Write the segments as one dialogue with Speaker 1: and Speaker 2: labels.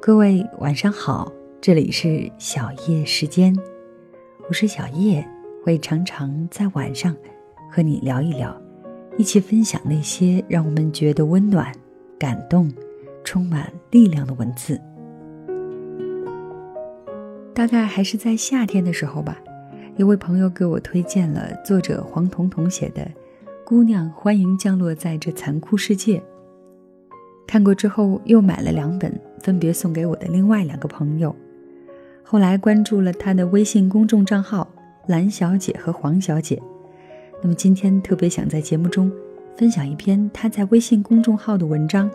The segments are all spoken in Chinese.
Speaker 1: 各位晚上好，这里是小叶时间，我是小叶，会常常在晚上和你聊一聊，一起分享那些让我们觉得温暖、感动、充满力量的文字。大概还是在夏天的时候吧，有位朋友给我推荐了作者黄彤彤写的《姑娘欢迎降落在这残酷世界》。看过之后，又买了两本，分别送给我的另外两个朋友。后来关注了他的微信公众账号“蓝小姐”和“黄小姐”。那么今天特别想在节目中分享一篇他在微信公众号的文章，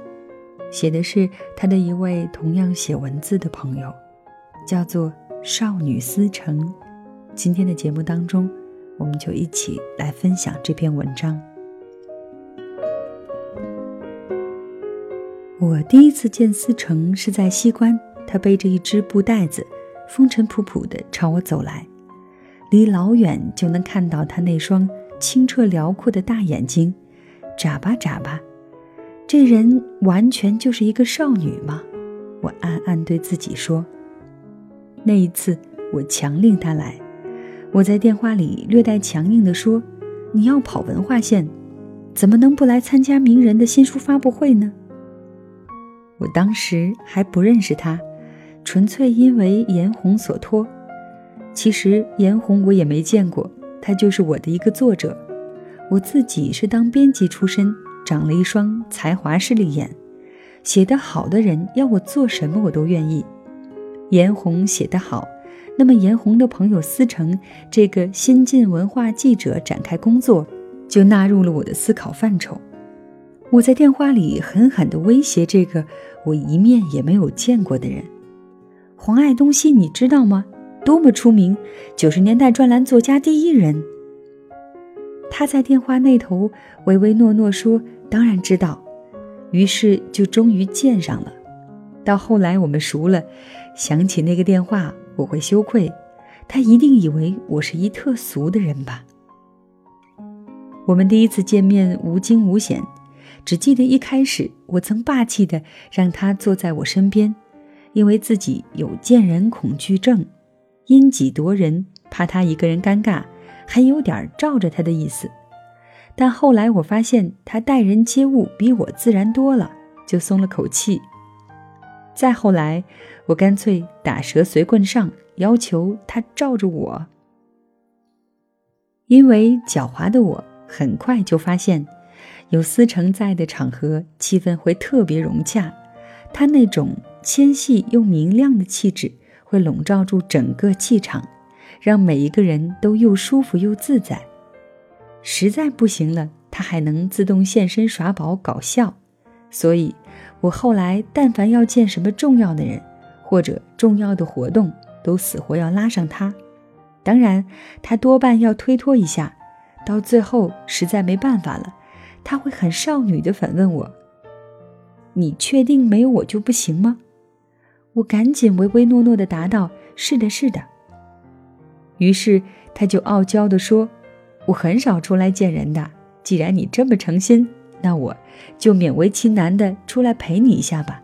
Speaker 1: 写的是他的一位同样写文字的朋友，叫做少女思成。今天的节目当中，我们就一起来分享这篇文章。我第一次见思成是在西关，他背着一只布袋子，风尘仆仆地朝我走来，离老远就能看到他那双清澈辽阔的大眼睛，眨巴眨巴。这人完全就是一个少女吗？我暗暗对自己说。那一次，我强令他来，我在电话里略带强硬地说：“你要跑文化线，怎么能不来参加名人的新书发布会呢？”我当时还不认识他，纯粹因为颜红所托。其实颜红我也没见过，他就是我的一个作者。我自己是当编辑出身，长了一双才华势利眼，写得好的人要我做什么我都愿意。颜红写得好，那么严红的朋友思成这个新晋文化记者展开工作，就纳入了我的思考范畴。我在电话里狠狠地威胁这个我一面也没有见过的人，黄爱东西，你知道吗？多么出名，九十年代专栏作家第一人。他在电话那头唯唯诺诺说：“当然知道。”于是就终于见上了。到后来我们熟了，想起那个电话，我会羞愧。他一定以为我是一特俗的人吧？我们第一次见面无惊无险。只记得一开始，我曾霸气地让他坐在我身边，因为自己有见人恐惧症，因己夺人，怕他一个人尴尬，还有点罩着他的意思。但后来我发现他待人接物比我自然多了，就松了口气。再后来，我干脆打蛇随棍上，要求他罩着我，因为狡猾的我很快就发现。有思成在的场合，气氛会特别融洽。他那种纤细又明亮的气质，会笼罩住整个气场，让每一个人都又舒服又自在。实在不行了，他还能自动现身耍宝搞笑。所以，我后来但凡要见什么重要的人或者重要的活动，都死活要拉上他。当然，他多半要推脱一下，到最后实在没办法了。他会很少女的反问我：“你确定没有我就不行吗？”我赶紧唯唯诺诺的答道：“是的，是的。”于是他就傲娇的说：“我很少出来见人的，既然你这么诚心，那我就勉为其难的出来陪你一下吧。”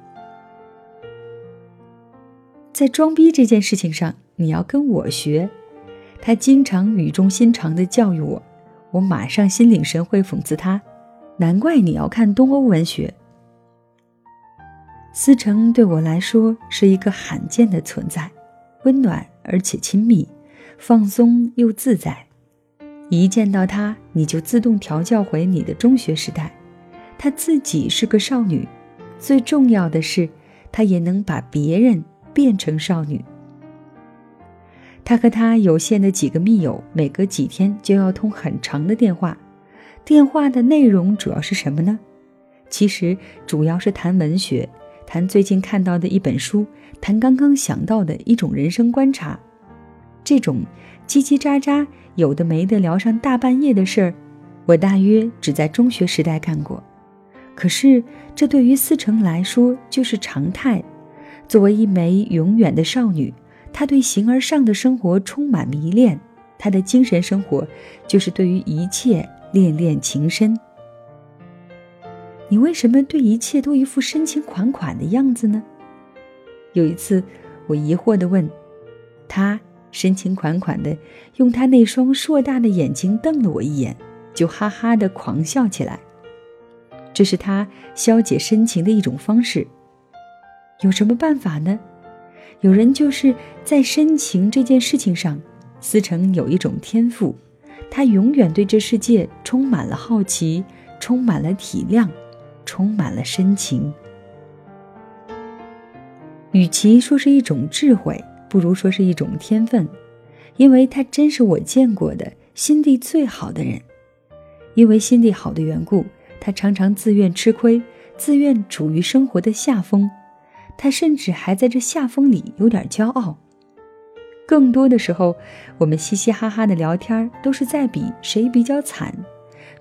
Speaker 1: 在装逼这件事情上，你要跟我学。他经常语重心长的教育我，我马上心领神会，讽刺他。难怪你要看东欧文学。思成对我来说是一个罕见的存在，温暖而且亲密，放松又自在。一见到他，你就自动调教回你的中学时代。他自己是个少女，最重要的是，他也能把别人变成少女。他和他有限的几个密友，每隔几天就要通很长的电话。电话的内容主要是什么呢？其实主要是谈文学，谈最近看到的一本书，谈刚刚想到的一种人生观察。这种叽叽喳喳、有的没的聊上大半夜的事儿，我大约只在中学时代干过。可是这对于思成来说就是常态。作为一枚永远的少女，她对形而上的生活充满迷恋，她的精神生活就是对于一切。恋恋情深。你为什么对一切都一副深情款款的样子呢？有一次，我疑惑地问他，深情款款的用他那双硕大的眼睛瞪了我一眼，就哈哈的狂笑起来。这是他消解深情的一种方式。有什么办法呢？有人就是在深情这件事情上，思成有一种天赋，他永远对这世界充满了好奇，充满了体谅，充满了深情。与其说是一种智慧，不如说是一种天分，因为他真是我见过的心地最好的人。因为心地好的缘故，他常常自愿吃亏，自愿处于生活的下风。他甚至还在这下风里有点骄傲。更多的时候，我们嘻嘻哈哈的聊天，都是在比谁比较惨。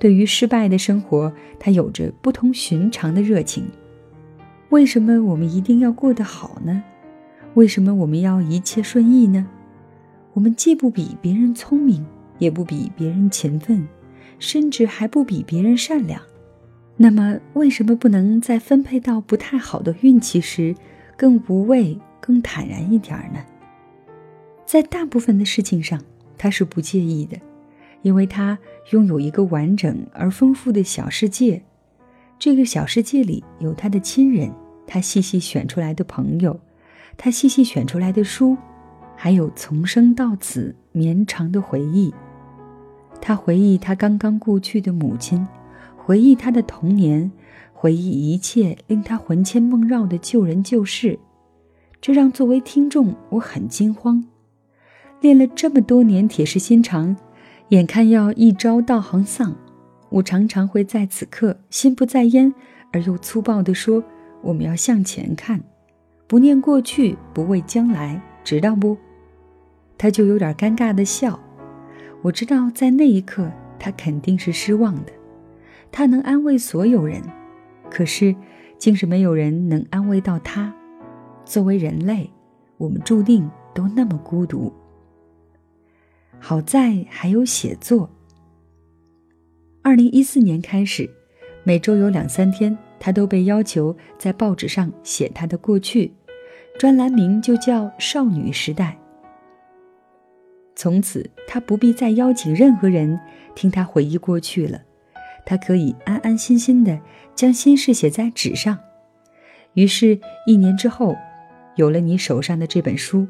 Speaker 1: 对于失败的生活，他有着不同寻常的热情。为什么我们一定要过得好呢？为什么我们要一切顺意呢？我们既不比别人聪明，也不比别人勤奋，甚至还不比别人善良。那么，为什么不能在分配到不太好的运气时，更无畏、更坦然一点呢？在大部分的事情上，他是不介意的，因为他拥有一个完整而丰富的小世界。这个小世界里有他的亲人，他细细选出来的朋友，他细细选出来的书，还有从生到死绵长的回忆。他回忆他刚刚故去的母亲。回忆他的童年，回忆一切令他魂牵梦绕的旧人旧事，这让作为听众我很惊慌。练了这么多年铁石心肠，眼看要一朝道行丧，我常常会在此刻心不在焉而又粗暴地说：“我们要向前看，不念过去，不畏将来，知道不？”他就有点尴尬的笑。我知道在那一刻他肯定是失望的。他能安慰所有人，可是，竟是没有人能安慰到他。作为人类，我们注定都那么孤独。好在还有写作。二零一四年开始，每周有两三天，他都被要求在报纸上写他的过去，专栏名就叫《少女时代》。从此，他不必再邀请任何人听他回忆过去了。他可以安安心心的将心事写在纸上，于是，一年之后，有了你手上的这本书，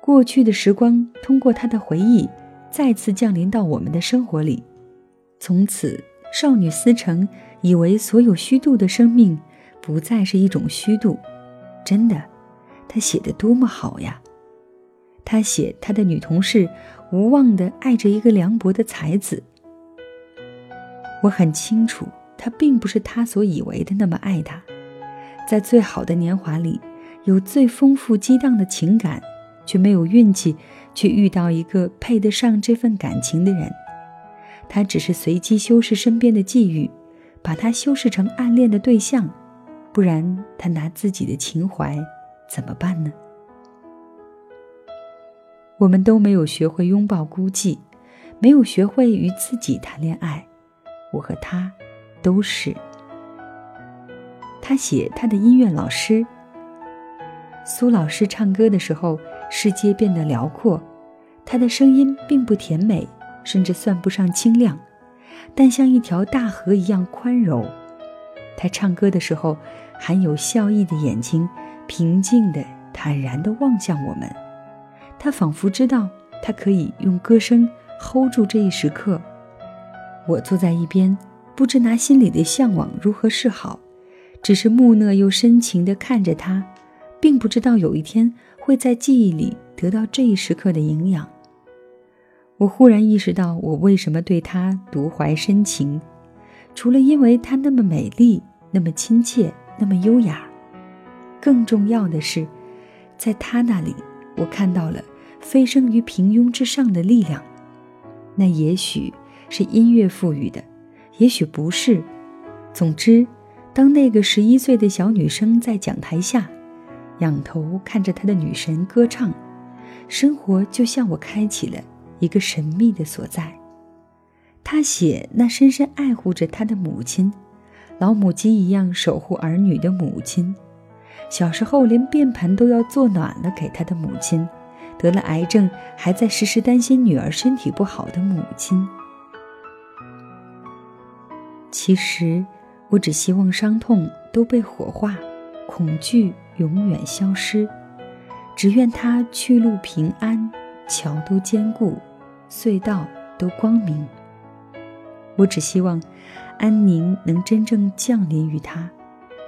Speaker 1: 过去的时光通过他的回忆，再次降临到我们的生活里。从此，少女思成以为所有虚度的生命，不再是一种虚度。真的，他写的多么好呀！他写他的女同事无望的爱着一个凉薄的才子。我很清楚，他并不是他所以为的那么爱他。在最好的年华里，有最丰富激荡的情感，却没有运气去遇到一个配得上这份感情的人。他只是随机修饰身边的际遇，把他修饰成暗恋的对象。不然，他拿自己的情怀怎么办呢？我们都没有学会拥抱孤寂，没有学会与自己谈恋爱。我和他都是。他写他的音乐老师苏老师唱歌的时候，世界变得辽阔。他的声音并不甜美，甚至算不上清亮，但像一条大河一样宽柔。他唱歌的时候，含有笑意的眼睛，平静的、坦然的望向我们。他仿佛知道，他可以用歌声 hold 住这一时刻。我坐在一边，不知拿心里的向往如何是好，只是木讷又深情地看着他，并不知道有一天会在记忆里得到这一时刻的营养。我忽然意识到，我为什么对他独怀深情，除了因为她那么美丽、那么亲切、那么优雅，更重要的是，在他那里，我看到了飞升于平庸之上的力量。那也许。是音乐赋予的，也许不是。总之，当那个十一岁的小女生在讲台下，仰头看着她的女神歌唱，生活就向我开启了一个神秘的所在。他写那深深爱护着他的母亲，老母鸡一样守护儿女的母亲。小时候连便盆都要做暖了给他的母亲，得了癌症还在时时担心女儿身体不好的母亲。其实，我只希望伤痛都被火化，恐惧永远消失，只愿他去路平安，桥都坚固，隧道都光明。我只希望安宁能真正降临于他，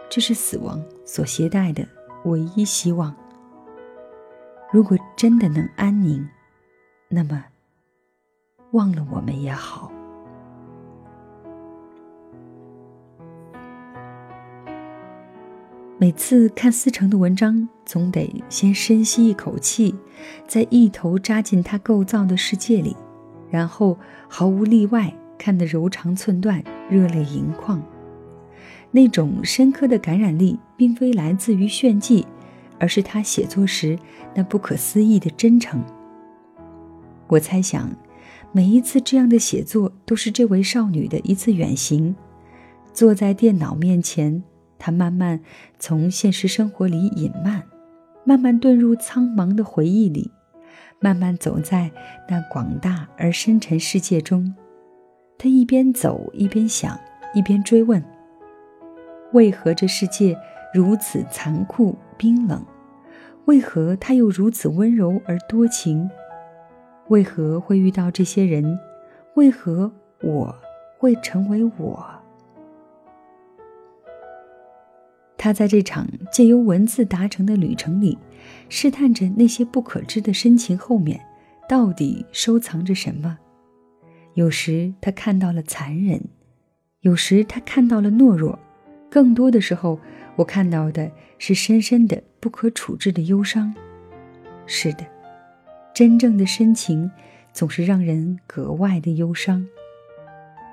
Speaker 1: 这是死亡所携带的唯一希望。如果真的能安宁，那么忘了我们也好。每次看思成的文章，总得先深吸一口气，再一头扎进他构造的世界里，然后毫无例外看得柔肠寸断、热泪盈眶。那种深刻的感染力，并非来自于炫技，而是他写作时那不可思议的真诚。我猜想，每一次这样的写作，都是这位少女的一次远行，坐在电脑面前。他慢慢从现实生活里隐慢，慢慢遁入苍茫的回忆里，慢慢走在那广大而深沉世界中。他一边走一边想，一边追问：为何这世界如此残酷冰冷？为何他又如此温柔而多情？为何会遇到这些人？为何我会成为我？他在这场借由文字达成的旅程里，试探着那些不可知的深情后面，到底收藏着什么。有时他看到了残忍，有时他看到了懦弱，更多的时候，我看到的是深深的、不可处置的忧伤。是的，真正的深情总是让人格外的忧伤。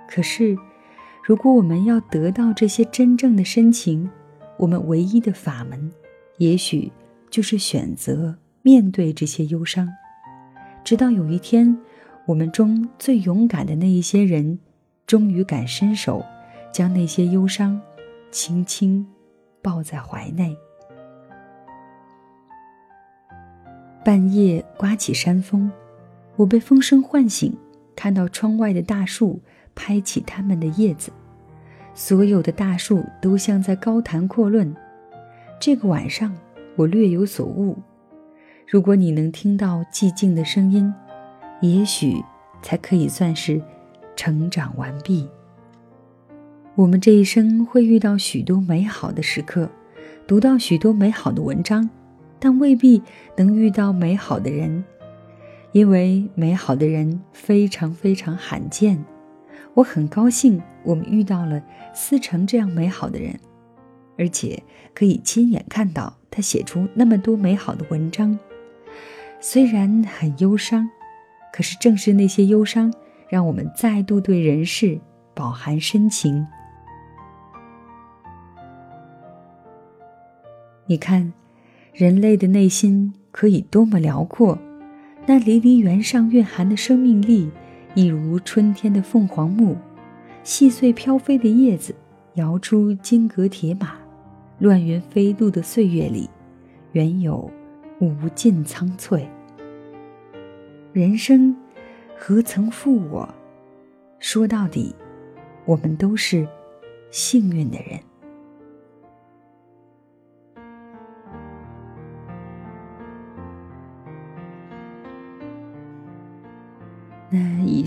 Speaker 1: 可是，如果我们要得到这些真正的深情，我们唯一的法门，也许就是选择面对这些忧伤，直到有一天，我们中最勇敢的那一些人，终于敢伸手，将那些忧伤轻轻抱在怀内。半夜刮起山风，我被风声唤醒，看到窗外的大树拍起它们的叶子。所有的大树都像在高谈阔论。这个晚上，我略有所悟。如果你能听到寂静的声音，也许才可以算是成长完毕。我们这一生会遇到许多美好的时刻，读到许多美好的文章，但未必能遇到美好的人，因为美好的人非常非常罕见。我很高兴，我们遇到了思成这样美好的人，而且可以亲眼看到他写出那么多美好的文章。虽然很忧伤，可是正是那些忧伤，让我们再度对人世饱含深情。你看，人类的内心可以多么辽阔，那离离原上蕴含的生命力。一如春天的凤凰木，细碎飘飞的叶子摇出金戈铁马，乱云飞渡的岁月里，原有无尽苍翠。人生何曾负我？说到底，我们都是幸运的人。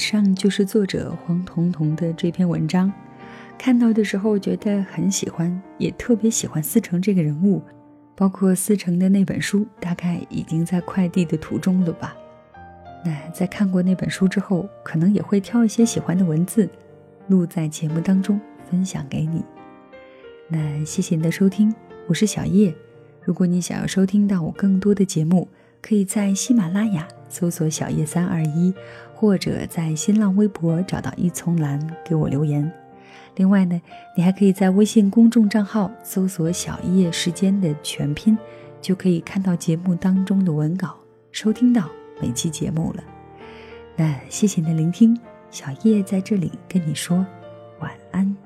Speaker 1: 上就是作者黄彤彤的这篇文章，看到的时候觉得很喜欢，也特别喜欢思成这个人物，包括思成的那本书，大概已经在快递的途中了吧。那在看过那本书之后，可能也会挑一些喜欢的文字，录在节目当中分享给你。那谢谢你的收听，我是小叶。如果你想要收听到我更多的节目，可以在喜马拉雅搜索“小叶三二一”。或者在新浪微博找到一丛蓝给我留言。另外呢，你还可以在微信公众账号搜索“小叶时间”的全拼，就可以看到节目当中的文稿，收听到每期节目了。那谢谢你的聆听，小叶在这里跟你说晚安。